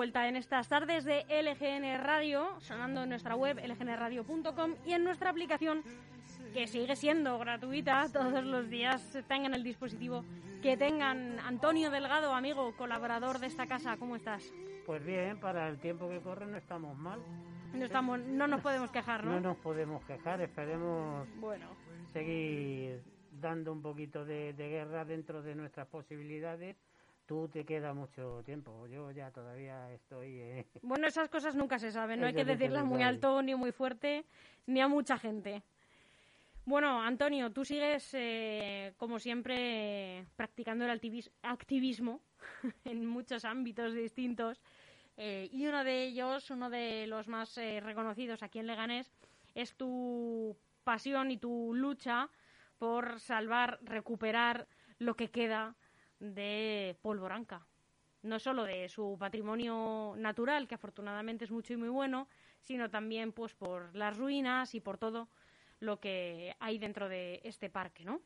vuelta en estas tardes de LGN Radio, sonando en nuestra web lgnradio.com y en nuestra aplicación que sigue siendo gratuita todos los días, tengan el dispositivo que tengan. Antonio Delgado, amigo, colaborador de esta casa, ¿cómo estás? Pues bien, para el tiempo que corre no estamos mal. No, estamos, no nos podemos quejar, ¿no? No nos podemos quejar, esperemos bueno. seguir dando un poquito de, de guerra dentro de nuestras posibilidades tú te queda mucho tiempo. Yo ya todavía estoy. Eh... Bueno, esas cosas nunca se saben. No hay que decirlas muy alto ni muy fuerte ni a mucha gente. Bueno, Antonio, tú sigues, eh, como siempre, practicando el activismo en muchos ámbitos distintos. Eh, y uno de ellos, uno de los más reconocidos aquí en Leganés, es tu pasión y tu lucha por salvar, recuperar lo que queda de Polvoranca. No solo de su patrimonio natural, que afortunadamente es mucho y muy bueno, sino también pues por las ruinas y por todo lo que hay dentro de este parque, ¿no?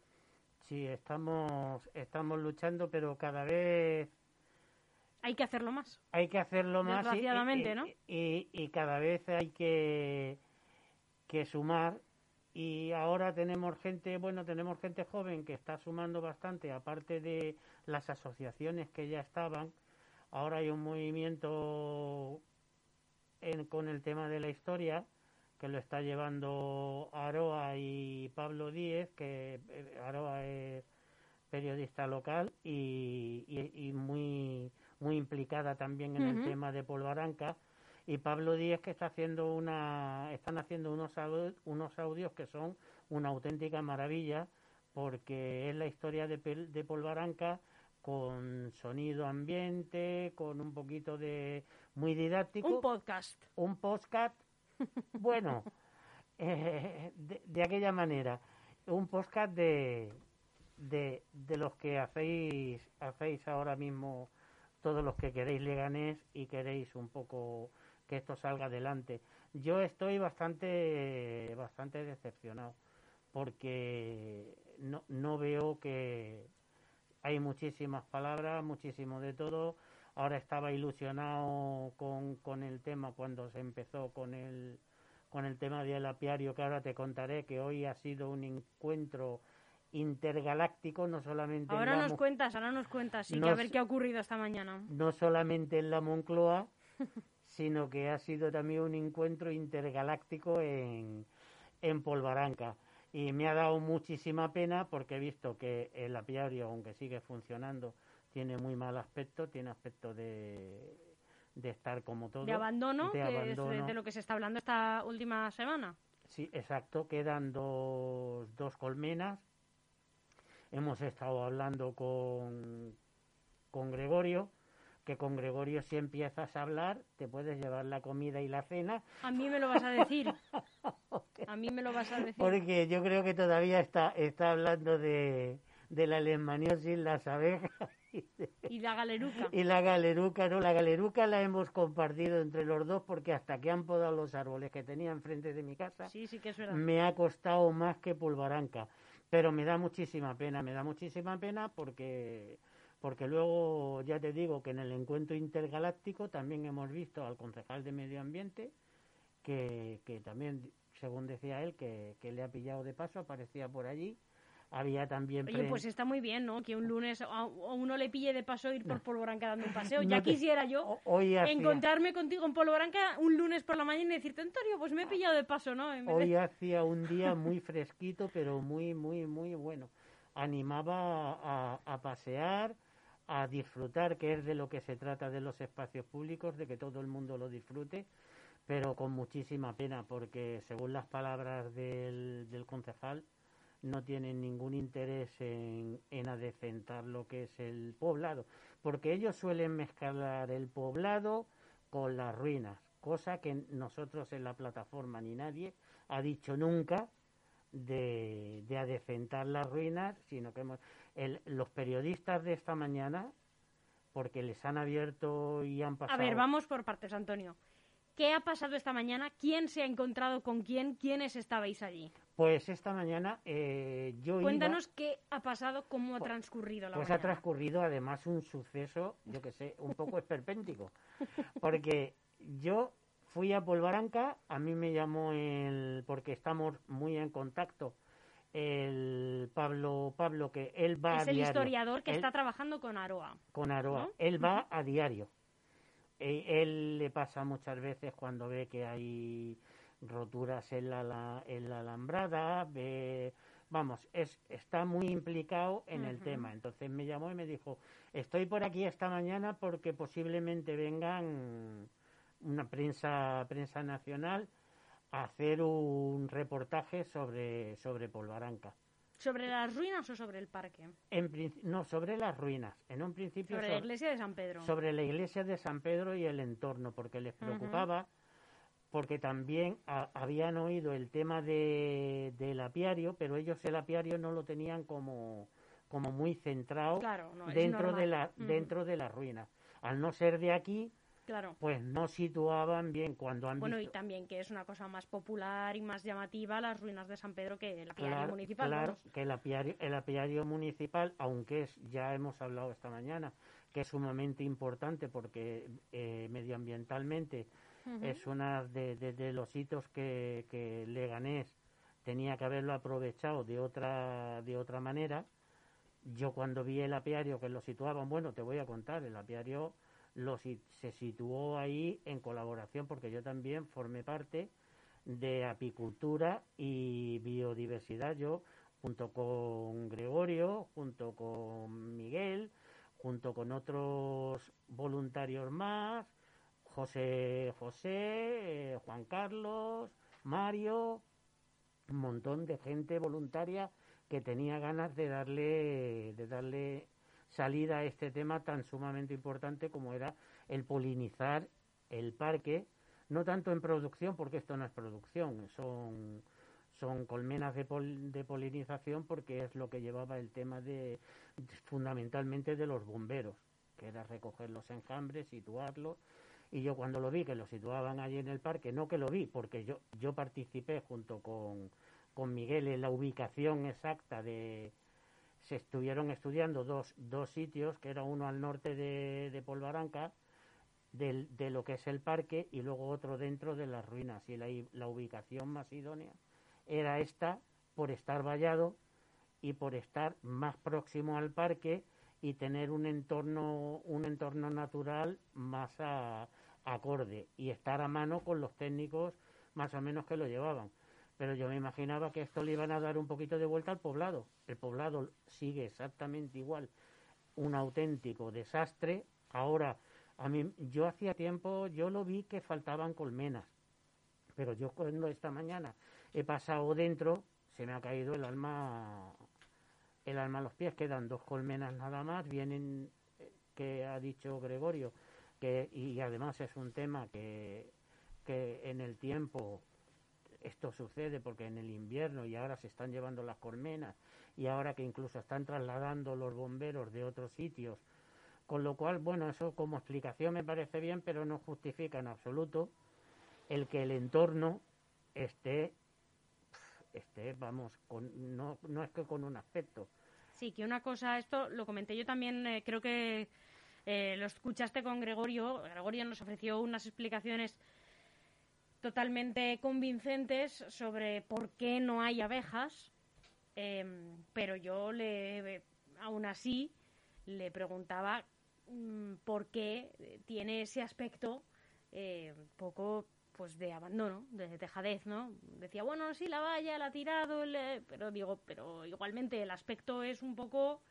Sí, estamos, estamos luchando, pero cada vez... Hay que hacerlo más. Hay que hacerlo más. Desgraciadamente, y, ¿no? Y, y, cada vez hay que, que sumar. Y ahora tenemos gente, bueno, tenemos gente joven que está sumando bastante, aparte de las asociaciones que ya estaban. Ahora hay un movimiento en, con el tema de la historia que lo está llevando Aroa y Pablo Díez, que eh, Aroa es periodista local y, y, y muy, muy implicada también en uh -huh. el tema de Polvaranca. Y Pablo Díez que está haciendo una, están haciendo unos audios, unos audios que son una auténtica maravilla, porque es la historia de, de Polvaranca con sonido ambiente, con un poquito de muy didáctico. Un podcast. Un podcast bueno, eh, de, de, aquella manera, un podcast de, de, de, los que hacéis, hacéis ahora mismo todos los que queréis Leganés y queréis un poco que esto salga adelante. Yo estoy bastante, bastante decepcionado porque no, no veo que hay muchísimas palabras, muchísimo de todo ahora estaba ilusionado con, con, el tema cuando se empezó con el con el tema del apiario que ahora te contaré que hoy ha sido un encuentro intergaláctico no solamente ahora en nos cuentas ahora nos cuentas sí no, que a ver qué ha ocurrido esta mañana no solamente en la Moncloa sino que ha sido también un encuentro intergaláctico en en Polvaranca y me ha dado muchísima pena porque he visto que el apiario aunque sigue funcionando tiene muy mal aspecto, tiene aspecto de, de estar como todo. De abandono, de que abandono. es de, de, lo que se está hablando esta última semana. Sí, exacto, quedan dos, dos colmenas. Hemos estado hablando con, con Gregorio, que con Gregorio si empiezas a hablar te puedes llevar la comida y la cena. A mí me lo vas a decir. a mí me lo vas a decir. Porque yo creo que todavía está, está hablando de, de la lesmaniosis, las abejas y la galeruca. Y la galeruca, no, la galeruca la hemos compartido entre los dos porque hasta que han podado los árboles que tenía enfrente de mi casa, sí, sí que es me ha costado más que polvaranca. Pero me da muchísima pena, me da muchísima pena porque porque luego ya te digo que en el encuentro intergaláctico también hemos visto al concejal de medio ambiente que, que también, según decía él, que, que le ha pillado de paso, aparecía por allí había también Oye, pues está muy bien, ¿no? Que un lunes a uno le pille de paso ir por Polvoranca dando un paseo. Ya no te... quisiera yo hoy hacía... encontrarme contigo en Polvoranca un lunes por la mañana y decirte, Antonio, pues me he pillado de paso, ¿no? Hoy de... hacía un día muy fresquito, pero muy, muy, muy bueno. Animaba a, a pasear, a disfrutar, que es de lo que se trata de los espacios públicos, de que todo el mundo lo disfrute pero con muchísima pena, porque según las palabras del, del concejal, no tienen ningún interés en, en adecentar lo que es el poblado, porque ellos suelen mezclar el poblado con las ruinas, cosa que nosotros en la plataforma ni nadie ha dicho nunca de, de adecentar las ruinas, sino que hemos, el, los periodistas de esta mañana, porque les han abierto y han pasado... A ver, vamos por partes, Antonio. ¿Qué ha pasado esta mañana? ¿Quién se ha encontrado con quién? ¿Quiénes estabais allí? Pues esta mañana eh, yo Cuéntanos qué ha pasado, cómo ha transcurrido la Pues mañana. ha transcurrido además un suceso, yo que sé, un poco esperpéntico. Porque yo fui a Polvaranca, a mí me llamó el, porque estamos muy en contacto, el Pablo, Pablo que él va es a el diario. historiador que Él- está trabajando con Aroa. con Aroa. ¿no? Él va a diario. Eh, él le pasa muchas veces cuando ve que hay roturas en la, la- en la alambrada, ve, vamos, es, está muy implicado en el tema. Entonces me llamó y me dijo, estoy por aquí esta mañana porque posiblemente vengan una prensa, prensa nacional hacer un reportaje sobre, sobre Polvaranca. ¿Sobre las ruinas o sobre el parque? En, no, sobre las ruinas. En un principio Sobre la iglesia de San Pedro. sobre la iglesia de San Pedro y el entorno, porque les preocupaba, porque también a- habían oído el tema de, del apiario, pero ellos el apiario no lo tenían como, como muy centrado Claro, no, es dentro, de la, dentro de las ruinas. Al no ser de aquí, Claro. pues no situaban bien cuando han Bueno, y también que es una cosa más popular y más llamativa las ruinas de San Pedro que el apiario Claro, municipal. claro, vamos. que el apiario, el apiario municipal, aunque es, ya hemos hablado esta mañana, que es sumamente importante porque eh, medioambientalmente es una de, de- de los hitos que, que Leganés tenía que haberlo aprovechado de otra, de otra manera. Yo cuando vi el apiario que lo situaban, bueno, te voy a contar, el apiario lo, se situó ahí en colaboración porque yo también formé parte de apicultura y biodiversidad, yo junto con Gregorio, junto con Miguel, junto con otros voluntarios más, José José, eh, Juan Carlos, Mario, un montón de gente voluntaria que tenía ganas de darle, de darle salida a este tema tan sumamente importante como era el polinizar el parque, no tanto en producción, porque esto no es producción, son, son colmenas de, pol- de polinización porque es lo que llevaba el tema de fundamentalmente de los bomberos, que era recoger los enjambres, situarlos, y yo cuando lo vi que lo situaban allí en el parque, no que lo vi, porque yo, yo participé junto con, con Miguel en la ubicación exacta de... Se estuvieron estudiando dos, dos sitios, que era uno al norte de, de Polvaranca, del- de lo que es el parque, y luego otro dentro de las ruinas. Y la, la ubicación más idónea era esta, por estar vallado y por estar más próximo al parque y tener un entorno, un entorno natural más a- acorde y estar a mano con los técnicos más o menos que lo llevaban. Pero yo me imaginaba que esto le iban a dar un poquito de vuelta al poblado. El poblado sigue exactamente igual, un auténtico desastre. Ahora, a mí, yo hacía tiempo, yo lo vi que faltaban colmenas, pero yo cuando esta mañana he pasado dentro, se me ha caído el alma, el alma a los pies. Quedan dos colmenas nada más. Vienen, eh, que ha dicho Gregorio, que y además es un tema que, que en el tiempo esto sucede porque en el invierno y ahora se están llevando las colmenas y ahora que incluso están trasladando los bomberos de otros sitios. Con lo cual, bueno, eso como explicación me parece bien, pero no justifica en absoluto el que el entorno esté, esté vamos, con, no, no es que con un aspecto, Sí, que una cosa, esto lo comenté yo también, eh, creo que eh, lo escuchaste con Gregorio. Gregorio nos ofreció unas explicaciones totalmente convincentes sobre por qué no hay abejas, em, pero yo le, aún así, le preguntaba mm, por qué tiene ese aspecto eh, un poco pues de abandono, de dejadez, ¿no? Decía, bueno, sí, la valla, la ha tirado, le- pero digo, pero igualmente el aspecto es un poco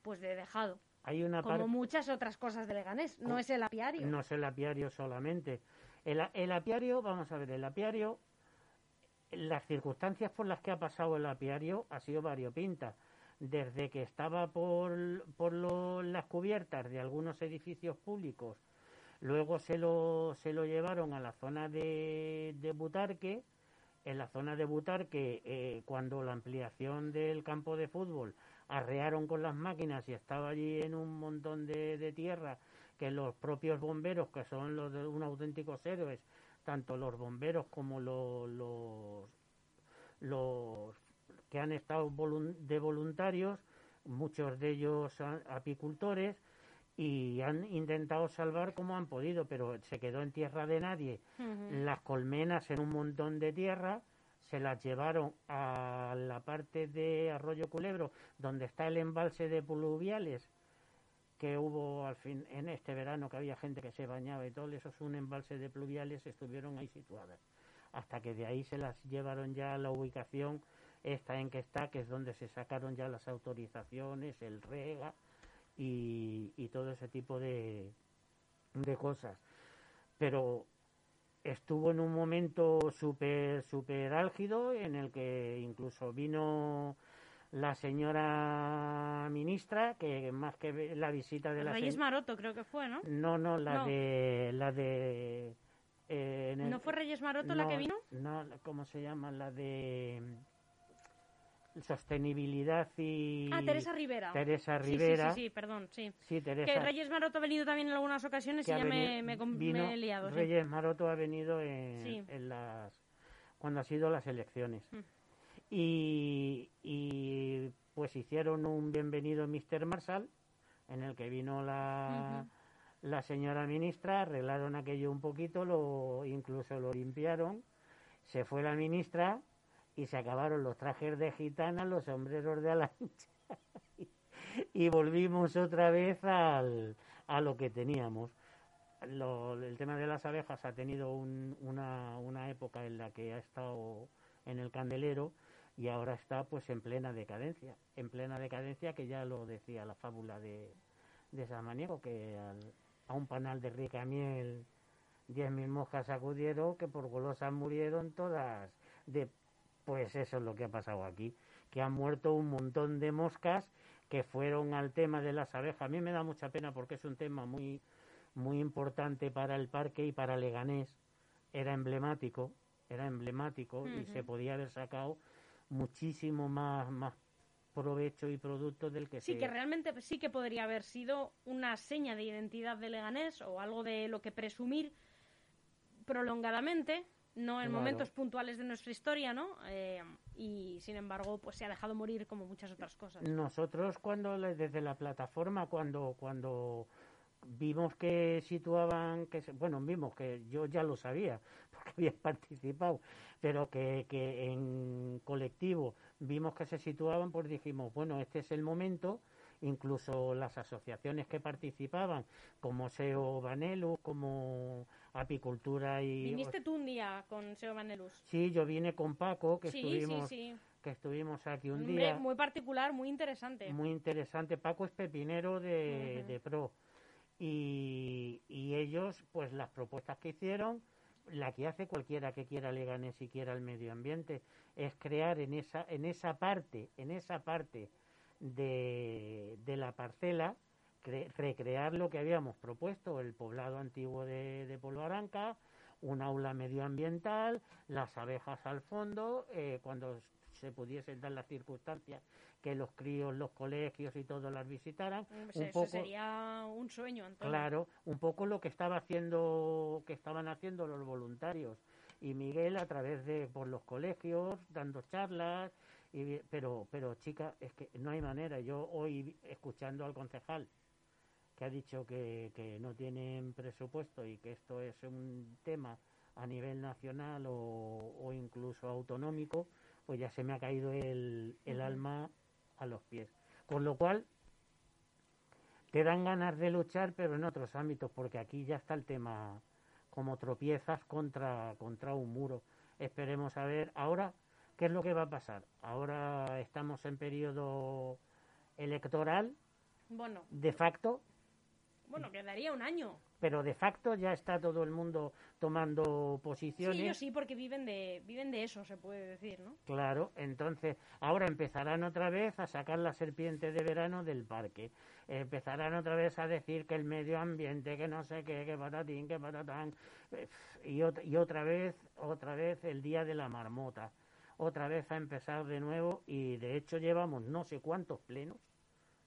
pues de dejado, hay una como muchas otras cosas de Leganés, no es el apiario. No es el apiario solamente. El, el apiario, vamos a ver, el apiario, las circunstancias por las que ha pasado el apiario ha sido variopinta. Desde que estaba por, por lo- las cubiertas de algunos edificios públicos, luego se lo, se lo llevaron a la zona de, de Butarque. En la zona de Butarque, eh, cuando la ampliación del campo de fútbol arrearon con las máquinas y estaba allí en un montón de tierra que los propios bomberos, que son los de unos auténticos héroes, tanto los bomberos como los, los, los que han estado de voluntarios, muchos de ellos apicultores, y han intentado salvar como han podido, pero se quedó en tierra de nadie. Las colmenas en un montón de tierra, se las llevaron a la parte de Arroyo Culebro, donde está el embalse de pluviales, que hubo al fin en este verano que había gente que se bañaba y todo eso es un embalse de pluviales, estuvieron ahí situadas. Hasta que de ahí se las llevaron ya a la ubicación esta en que está, que es donde se sacaron ya las autorizaciones, el rega y, y todo ese tipo de, de cosas. Pero estuvo en un momento súper súper álgido en el que incluso vino la señora ministra que más que la visita de la Reyes se- Maroto creo que fue, ¿no? no no la No. de la de eh, en el- ¿No fue Reyes Maroto la que vino? no cómo se llama la de sostenibilidad y Ah, Teresa Rivera. Teresa Sí, sí, Rivera Sí, sí, perdón, sí. Sí, Teresa Que Reyes Maroto ha venido también en algunas ocasiones que y ya me, venido- me, he liado. sí. Reyes Maroto ha venido en las cuando ha sido las elecciones Mm. Y, y pues hicieron un bienvenido Mr. Marshall en el que vino la la señora ministra arreglaron aquello un poquito lo incluso lo limpiaron se fue la ministra y se acabaron los trajes de gitana los sombreros de ala ancha y volvimos otra vez al, a lo que teníamos lo- el tema de las abejas ha tenido un- una, una época en la que ha estado en el candelero y ahora está pues en plena decadencia, en plena decadencia que ya lo decía la fábula de, de Samaniego, que al- a un panal de rica miel diez mil moscas acudieron que por golosas murieron todas de pues eso es lo que ha pasado aquí, que han muerto un montón de moscas que fueron al tema de las abejas. A mí me da mucha pena porque es un tema muy muy importante para el parque y para Leganés. Era emblemático, era emblemático y se podía haber sacado muchísimo más, más provecho y producto del que Sí, que realmente sí que podría haber sido una seña de identidad de Leganés o algo de lo que presumir prolongadamente, no en Claro. momentos puntuales de nuestra historia, ¿no? Eh, y sin embargo, pues se ha dejado morir como muchas otras cosas. Nosotros cuando le- desde la plataforma cuando cuando vimos que situaban que bueno vimos que yo ya lo sabía porque había participado pero que, que en colectivo vimos que se situaban pues dijimos bueno este es el momento incluso las asociaciones que participaban como SEO Vanelus como apicultura y Viniste tú un día con Seo Vanelus. sí yo vine con Paco que Sí, estuvimos sí, sí. que estuvimos aquí un día muy particular, muy interesante. muy interesante. Paco es pepinero de, de Pro. Y, y ellos, pues las propuestas que hicieron, la que hace cualquiera que quiera Leganés y quiera el medio ambiente, es crear en esa, en esa parte, en esa parte de, de la parcela, cre- recrear lo que habíamos propuesto, el poblado antiguo de, de Polvaranca, un aula medioambiental, las abejas al fondo, eh, cuando se pudiesen dar las circunstancias que los críos, los colegios y todos las visitaran, Pues un eso poco, sería un sueño, Antonio. claro, un poco lo que estaba haciendo, que estaban haciendo los voluntarios y Miguel a través de por los colegios dando charlas, y, pero, pero chica, es que no hay manera. Yo hoy escuchando al concejal que ha dicho que, que no tienen presupuesto y que esto es un tema a nivel nacional o, o incluso autonómico, pues ya se me ha caído el, el alma a los pies. Con lo cual, te dan ganas de luchar, pero en otros ámbitos, porque aquí ya está el tema como tropiezas contra, contra un muro. Esperemos a ver ahora qué es lo que va a pasar. Ahora estamos en periodo electoral, Bueno, de facto, bueno, quedaría un año. Pero de facto ya está todo el mundo tomando posiciones. Sí, ellos sí, porque viven de, viven de eso, se puede decir, ¿no? Claro, entonces ahora empezarán otra vez a sacar la serpiente de verano del parque. Empezarán otra vez a decir que el medio ambiente, que no sé qué, que patatín, que patatán. Y, y otra vez, otra vez el día de la marmota. Otra vez a empezar de nuevo y de hecho llevamos no sé cuántos plenos.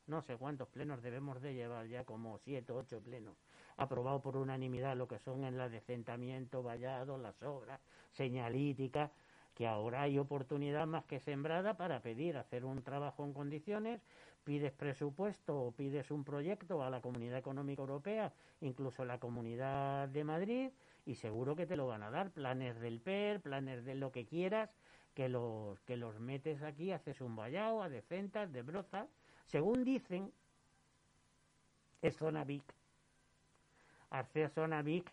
No sé cuántos plenos debemos de llevar ya, como siete, ocho plenos. Aprobado por unanimidad lo que son el adecentamiento, vallado, las obras, señalíticas, que ahora hay oportunidad más que sembrada para pedir hacer un trabajo en condiciones, pides presupuesto o pides un proyecto a la Comunidad Económica Europea, incluso la Comunidad de Madrid, y seguro que te lo van a dar, planes del PER, planes de lo que quieras, que los, que los metes aquí, haces un vallado, a decentas, de broza, según dicen, es zona VIC. Arcea zona VIC,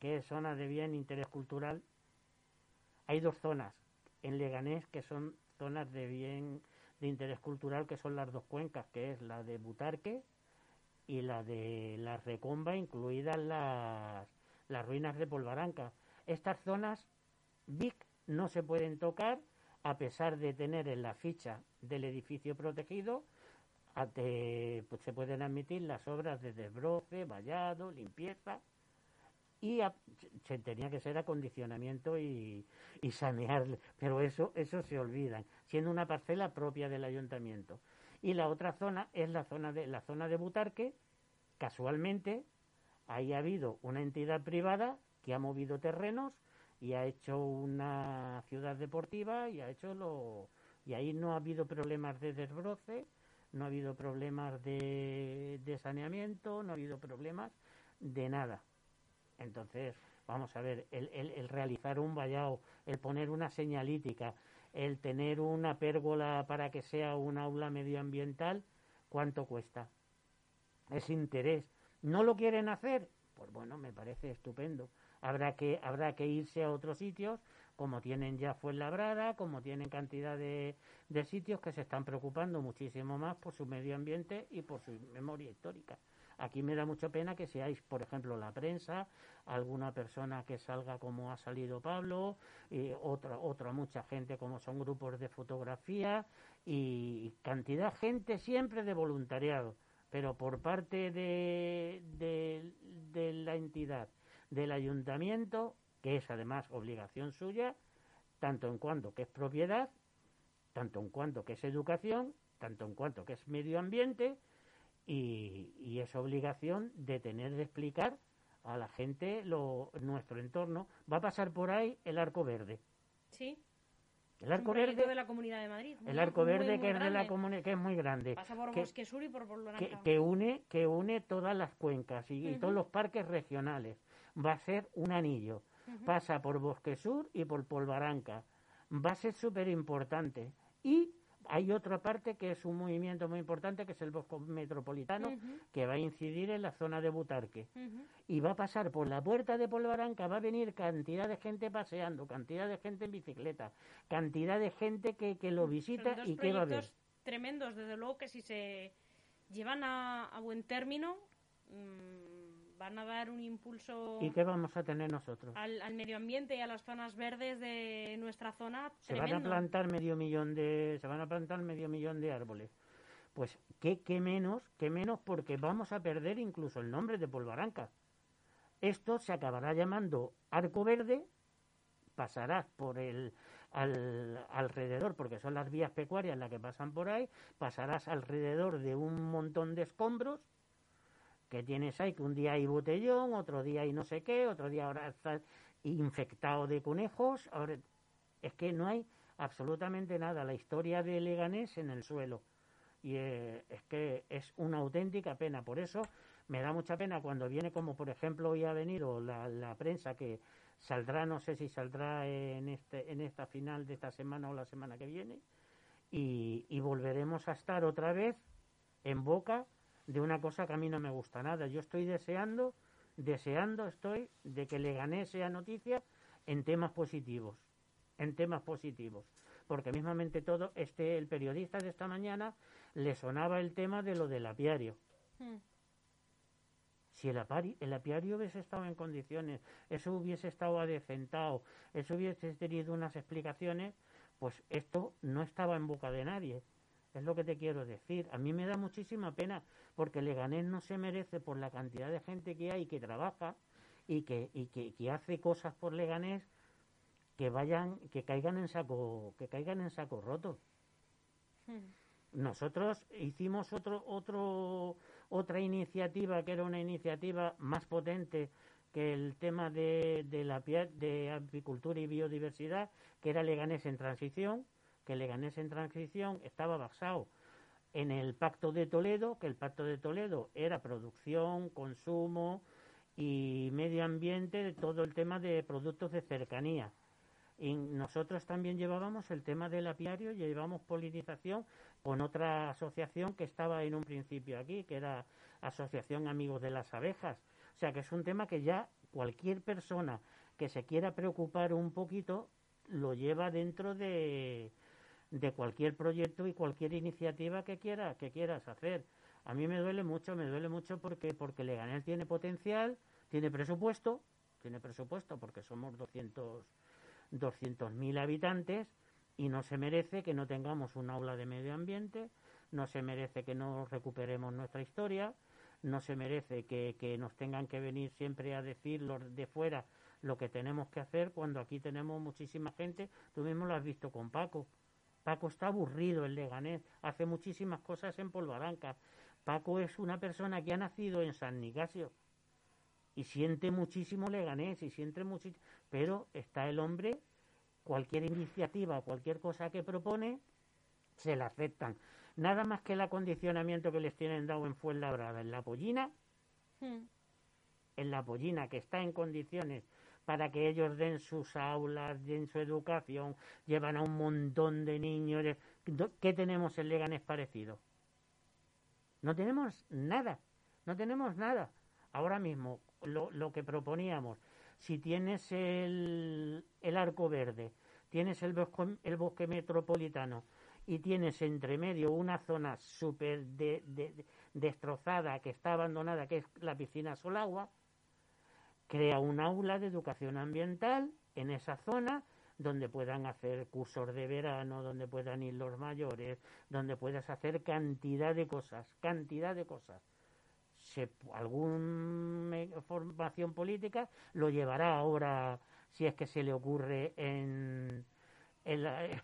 que es zona de bien interés cultural, hay dos zonas en Leganés que son zonas de bien de interés cultural, que son las dos cuencas, que es la de Butarque y la de la Recomba, incluidas las, las ruinas de Polvaranca. Estas zonas VIC no se pueden tocar a pesar de tener en la ficha del edificio protegido pues se pueden admitir las obras de desbroce, vallado, limpieza y se tenía que ser acondicionamiento y, y, sanear, pero eso eso se olvidan, siendo una parcela propia del ayuntamiento. Y la otra zona es la zona de la zona de Butarque, casualmente ahí ha habido una entidad privada que ha movido terrenos y ha hecho una ciudad deportiva y ha hecho lo y ahí no ha habido problemas de desbroce, no ha habido problemas de, saneamiento, no ha habido problemas de nada. Entonces, vamos a ver, el, el, realizar un vallado, el poner una señalítica, el tener una pérgola para que sea un aula medioambiental, ¿cuánto cuesta? Es interés. ¿No lo quieren hacer? Pues bueno, me parece estupendo. Habrá que, habrá que irse a otros sitios, como tienen ya Fuenlabrada, como tienen cantidad de, de sitios que se están preocupando muchísimo más por su medio ambiente y por su memoria histórica. Aquí me da mucha pena que seáis, por ejemplo, la prensa, alguna persona que salga como ha salido Pablo, y otra, otra mucha gente como son grupos de fotografía y cantidad gente siempre de voluntariado, pero por parte de, de la entidad, del ayuntamiento, que es además obligación suya, tanto en cuanto que es propiedad, tanto en cuanto que es educación, tanto en cuanto que es medio ambiente, y, y es obligación de tener de explicar a la gente lo, nuestro entorno. Va a pasar por ahí el arco verde. Sí. El arco verde de la Comunidad de Madrid. El arco verde que es de la que es muy grande. Pasa por Bosque Sur y por que, que, une que une todas las cuencas y, todos los parques regionales. Va a ser un anillo. Pasa por Bosque Sur y por Polvaranca. Va a ser súper importante. Y hay otra parte que es un movimiento muy importante, que es el Bosco Metropolitano, que va a incidir en la zona de Butarque. Y va a pasar por la puerta de Polvaranca, va a venir cantidad de gente paseando, cantidad de gente en bicicleta, cantidad de gente que, que lo visita y que va a ver. tremendos, desde luego que si se llevan a, buen término... Mm, van a dar un impulso. ¿Y qué vamos a tener nosotros? Al, medio ambiente y a las zonas verdes de nuestra zona. Se van a plantar medio millón de, se van a plantar medio millón de árboles. Pues qué, qué menos, qué menos porque vamos a perder incluso el nombre de Polvaranca. Esto se acabará llamando Arco Verde, pasarás por el al, alrededor, porque son las vías pecuarias las que pasan por ahí, pasarás alrededor de un montón de escombros que tienes ahí, que un día hay botellón, otro día hay no sé qué, otro día ahora está infectado de conejos, ahora es que no hay absolutamente nada, la historia de Leganés en el suelo. Y eh, es que es una auténtica pena, por eso me da mucha pena cuando viene como por ejemplo hoy ha venido la, la prensa que saldrá, no sé si saldrá en, este, en esta final de esta semana o la semana que viene, y volveremos a estar otra vez en boca de una cosa que a mí no me gusta nada. Yo estoy deseando, deseando estoy de que le gané sea noticia en temas positivos, en temas positivos. Porque mismamente todo, este, el periodista de esta mañana le sonaba el tema de lo del apiario. Hmm. Si el, el apiario hubiese estado en condiciones, eso hubiese estado adecentado, eso hubiese tenido unas explicaciones, pues esto no estaba en boca de nadie. Es lo que te quiero decir. A mí me da muchísima pena porque Leganés no se merece por la cantidad de gente que hay que trabaja y que, y que, hace cosas por Leganés que vayan, que caigan en saco, que caigan en saco roto. Hmm. nosotros hicimos otro, otro, otra iniciativa que era una iniciativa más potente que el tema de, de la de apicultura y biodiversidad, que era Leganés en transición, que Leganés en transición estaba basado en el Pacto de Toledo, que el Pacto de Toledo era producción, consumo y medio ambiente, todo el tema de productos de cercanía. Y nosotros también llevábamos el tema del apiario, llevábamos polinización con otra asociación que estaba en un principio aquí, que era Asociación Amigos de las Abejas. O sea que es un tema que ya cualquier persona que se quiera preocupar un poquito lo lleva dentro de, de cualquier proyecto y cualquier iniciativa que quiera que quieras hacer. A mí me duele mucho, me duele mucho porque porque Leganés tiene potencial, tiene presupuesto, tiene presupuesto porque somos 200 200.000 habitantes y no se merece que no tengamos un aula de medio ambiente, no se merece que no recuperemos nuestra historia, no se merece que, que nos tengan que venir siempre a decir los de fuera lo que tenemos que hacer cuando aquí tenemos muchísima gente. Tú mismo lo has visto con Paco. Paco está aburrido en Leganés, hace muchísimas cosas en Polvaranca. Paco es una persona que ha nacido en San Nicasio y siente muchísimo Leganés y siente muchísimo, pero está el hombre, cualquier iniciativa, cualquier cosa que propone, se la aceptan. Nada más que el acondicionamiento que les tienen dado en Fuenlabrada, en la pollina, hmm. en la pollina que está en condiciones para que ellos den sus aulas, den su educación, llevan a un montón de niños. ¿Qué tenemos en Leganés parecido? No tenemos nada, no tenemos nada. Ahora mismo, lo, que proponíamos, si tienes el, el arco verde, tienes el bosque, el bosque metropolitano y tienes entre medio una zona súper de, destrozada que está abandonada, que es la piscina Solagua, crea un aula de educación ambiental en esa zona donde puedan hacer cursos de verano, donde puedan ir los mayores, donde puedas hacer cantidad de cosas, cantidad de cosas. Se, alguna formación política lo llevará ahora, si es que se le ocurre, en, en la,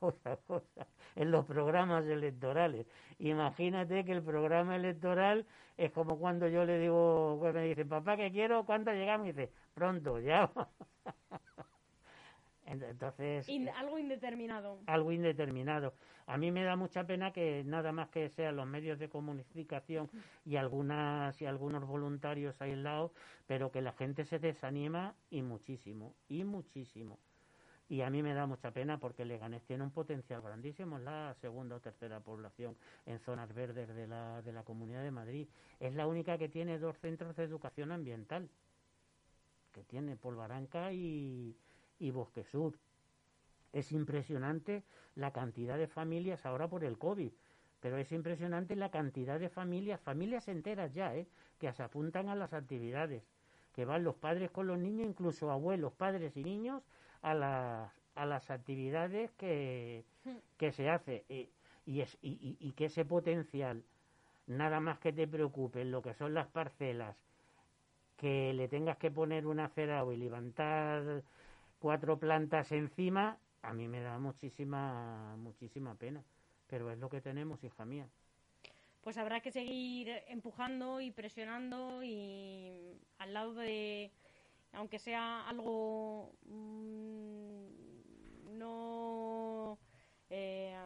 otra cosa, en los programas electorales. Imagínate que el programa electoral es como cuando yo le digo, pues me dice, papá, ¿qué quiero? ¿Cuánto llegamos? Y dice, pronto, ya. Entonces. algo indeterminado. Algo indeterminado. A mí me da mucha pena que nada más que sean los medios de comunicación y algunas y algunos voluntarios aislados, pero que la gente se desanima y muchísimo, y muchísimo. Y a mí me da mucha pena porque Leganés tiene un potencial grandísimo, es la segunda o tercera población en zonas verdes de la, de la Comunidad de Madrid. Es la única que tiene dos centros de educación ambiental, que tiene Polvaranca y, y Bosque Sur. Es impresionante la cantidad de familias ahora por el COVID, pero es impresionante la cantidad de familias, familias enteras ya, ¿eh? que se apuntan a las actividades, que van los padres con los niños, incluso abuelos, padres y niños, a las, a las actividades que, hmm. que se hace y, y, es, y, y, que ese potencial, nada más que te preocupe en lo que son las parcelas, que le tengas que poner un acerado y levantar cuatro plantas encima, a mí me da muchísima, muchísima pena. Pero es lo que tenemos, hija mía. Pues habrá que seguir empujando y presionando y al lado de, aunque sea algo mm, no eh,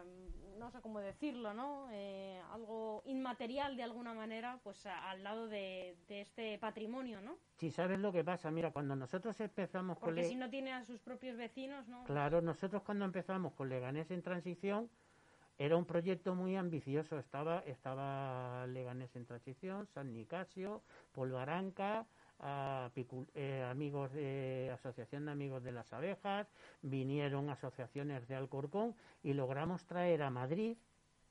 no sé cómo decirlo, ¿no? Eh, algo inmaterial de alguna manera, pues al lado de, este patrimonio, ¿no? Sí, sabes lo que pasa, mira, cuando nosotros empezamos con... Porque si no tiene a sus propios vecinos, ¿no? Claro, nosotros cuando empezamos con Leganés en transición, era un proyecto muy ambicioso, estaba, estaba Leganés en transición, San Nicasio, Polvaranca, a, eh, amigos de Asociación de Amigos de las Abejas, vinieron asociaciones de Alcorcón y logramos traer a Madrid,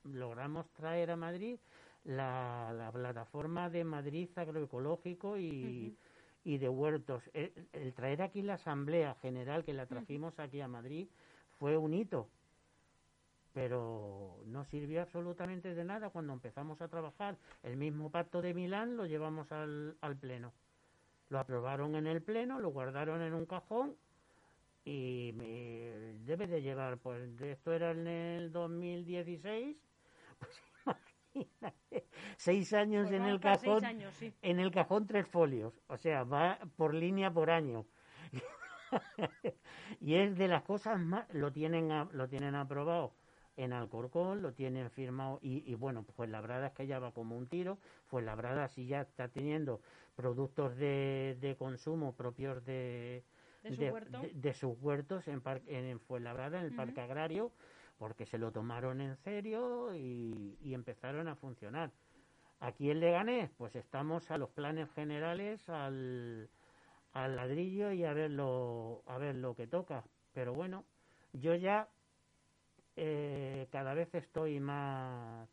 logramos traer a Madrid la, plataforma de Madrid agroecológico y, y de huertos. El, traer aquí la Asamblea General que la trajimos aquí a Madrid fue un hito, pero no sirvió absolutamente de nada cuando empezamos a trabajar. El mismo pacto de Milán lo llevamos al, al Pleno. Lo aprobaron en el Pleno, lo guardaron en un cajón y me debe de llevar, pues esto era en el 2016, Pues imagínate, seis años Pues en el cajón, años, sí. en el cajón tres folios, o sea, va por línea por año. y es de las cosas más, lo tienen, lo tienen aprobado en Alcorcón, lo tienen firmado y, y bueno, pues Labrada es que ya va como un tiro, pues Labrada sí ya está teniendo productos de, de consumo propios de, De su huerto. de- de sus huertos en, par- en Fuenlabrada, en el. Parque Agrario, porque se lo tomaron en serio y, y empezaron a funcionar. Aquí en Leganés, pues estamos a los planes generales, al, al ladrillo y a ver lo, a ver lo que toca. Pero bueno, yo ya eh, cada vez estoy más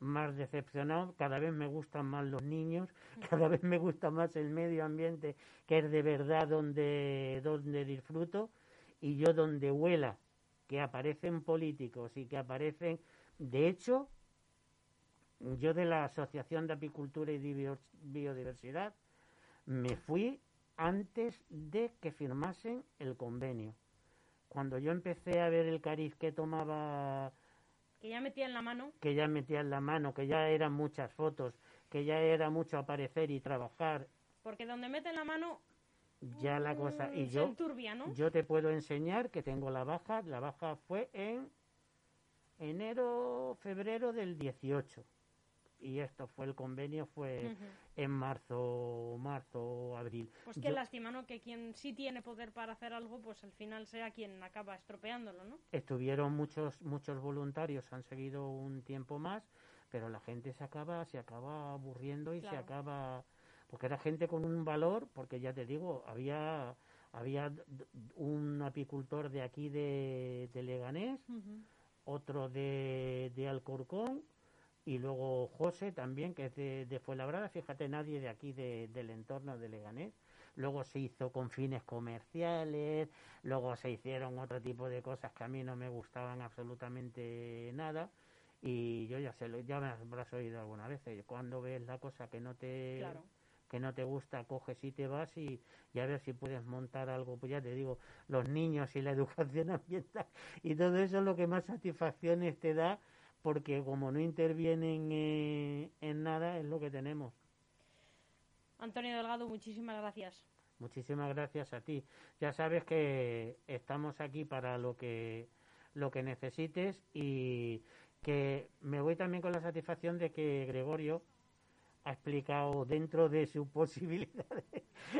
más decepcionado, cada vez me gustan más los niños, cada vez me gusta más el medio ambiente, que es de verdad donde, donde disfruto, y yo donde huela que aparecen políticos y que aparecen, de hecho, yo de la Asociación de Apicultura y Bio- Biodiversidad me fui antes de que firmasen el convenio. Cuando yo empecé a ver el cariz que tomaba Que ya metía en la mano. que ya metía en la mano, que ya eran muchas fotos, que ya era mucho aparecer y trabajar, Porque donde meten la mano. ya la cosa. mm, Y se yo, enturbia, ¿no? yo te puedo enseñar que tengo la baja, la baja fue en enero, febrero del 18. Y esto fue el convenio, fue en marzo, marzo, abril. Pues qué Yo- lástima, ¿no? Que quien sí tiene poder para hacer algo, pues al final sea quien acaba estropeándolo, ¿no? estuvieron muchos muchos voluntarios han seguido un tiempo más pero la gente se acaba se acaba aburriendo y se acaba porque era gente con un valor porque ya te digo había había un apicultor de aquí de, de Leganés otro de, de Alcorcón y luego José también que es de, de Fuenlabrada. Fíjate nadie de aquí de- del entorno de Leganés. Luego se hizo con fines comerciales, luego se hicieron otro tipo de cosas que a mí no me gustaban absolutamente nada. Y yo ya sé, lo- ya me habrás oído alguna vez, cuando ves la cosa que no te Claro. que no te gusta, coges y te vas y, y a ver si puedes montar algo, pues ya te digo, los niños y la educación ambiental y todo eso es lo que más satisfacciones te da porque como no intervienen eh, en nada es lo que tenemos. Antonio Delgado, muchísimas gracias. Muchísimas gracias a ti. Ya sabes que estamos aquí para lo que lo que necesites y que me voy también con la satisfacción de que Gregorio ha explicado dentro de su posibilidad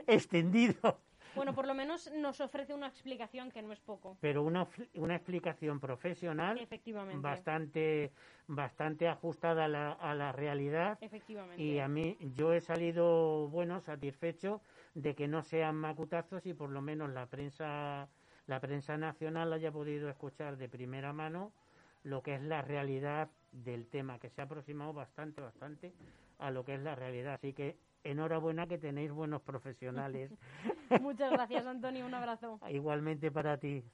extendido, Bueno, por lo menos nos ofrece una explicación que no es poco. pero una, una explicación profesional Efectivamente. bastante bastante ajustada a la, a la realidad Efectivamente. Y a mí, yo he salido, bueno, satisfecho de que no sean macutazos y por lo menos la prensa, la prensa nacional haya podido escuchar de primera mano lo que es la realidad del tema, que se ha aproximado bastante, bastante a lo que es la realidad. Así que enhorabuena que tenéis buenos profesionales. Muchas gracias, Antonio. Un abrazo. Igualmente para ti.